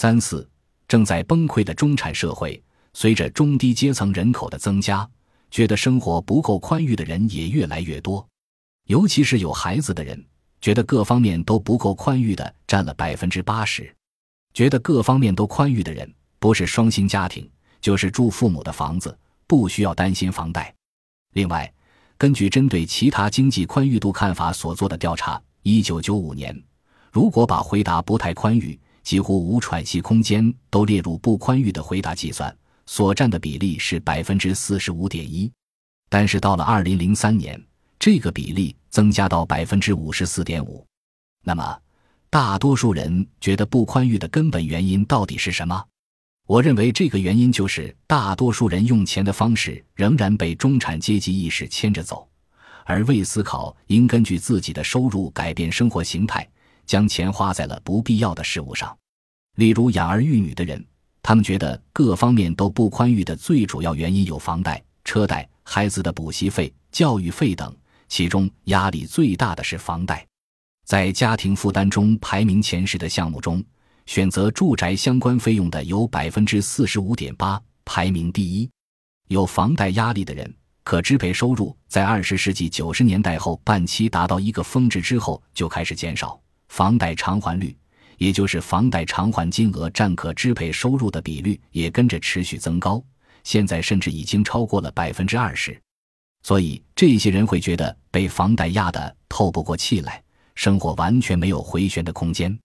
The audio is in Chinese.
三四，正在崩溃的中产社会，随着中低阶层人口的增加，觉得生活不够宽裕的人也越来越多，尤其是有孩子的人，觉得各方面都不够宽裕的占了百分之八十。觉得各方面都宽裕的人，不是双薪家庭，就是住父母的房子，不需要担心房贷。另外，根据针对其他经济宽裕度看法所做的调查，一九九五年，如果把回答不太宽裕、几乎无喘息空间都列入不宽裕的回答计算，所占的比例是百分之四十五点一。但是到了二零零三年，这个比例增加到百分之五十四点五。那么，大多数人觉得不宽裕的根本原因到底是什么？我认为这个原因就是大多数人用钱的方式仍然被中产阶级意识牵着走，而未思考应根据自己的收入改变生活形态，将钱花在了不必要的事物上。例如养儿育女的人，他们觉得各方面都不宽裕的最主要原因有房贷、车贷、孩子的补习费、教育费等，其中压力最大的是房贷。在家庭负担中排名前十的项目中，选择住宅相关费用的有百分之四十五点八，排名第一。有房贷压力的人，可支配收入在二十世纪九十年代后半期达到一个峰值之后就开始减少，房贷偿还率，也就是房贷偿还金额占可支配收入的比率，也跟着持续增高，现在甚至已经超过了百分之二十。所以，这些人会觉得被房贷压得透不过气来。生活完全没有回旋的空间。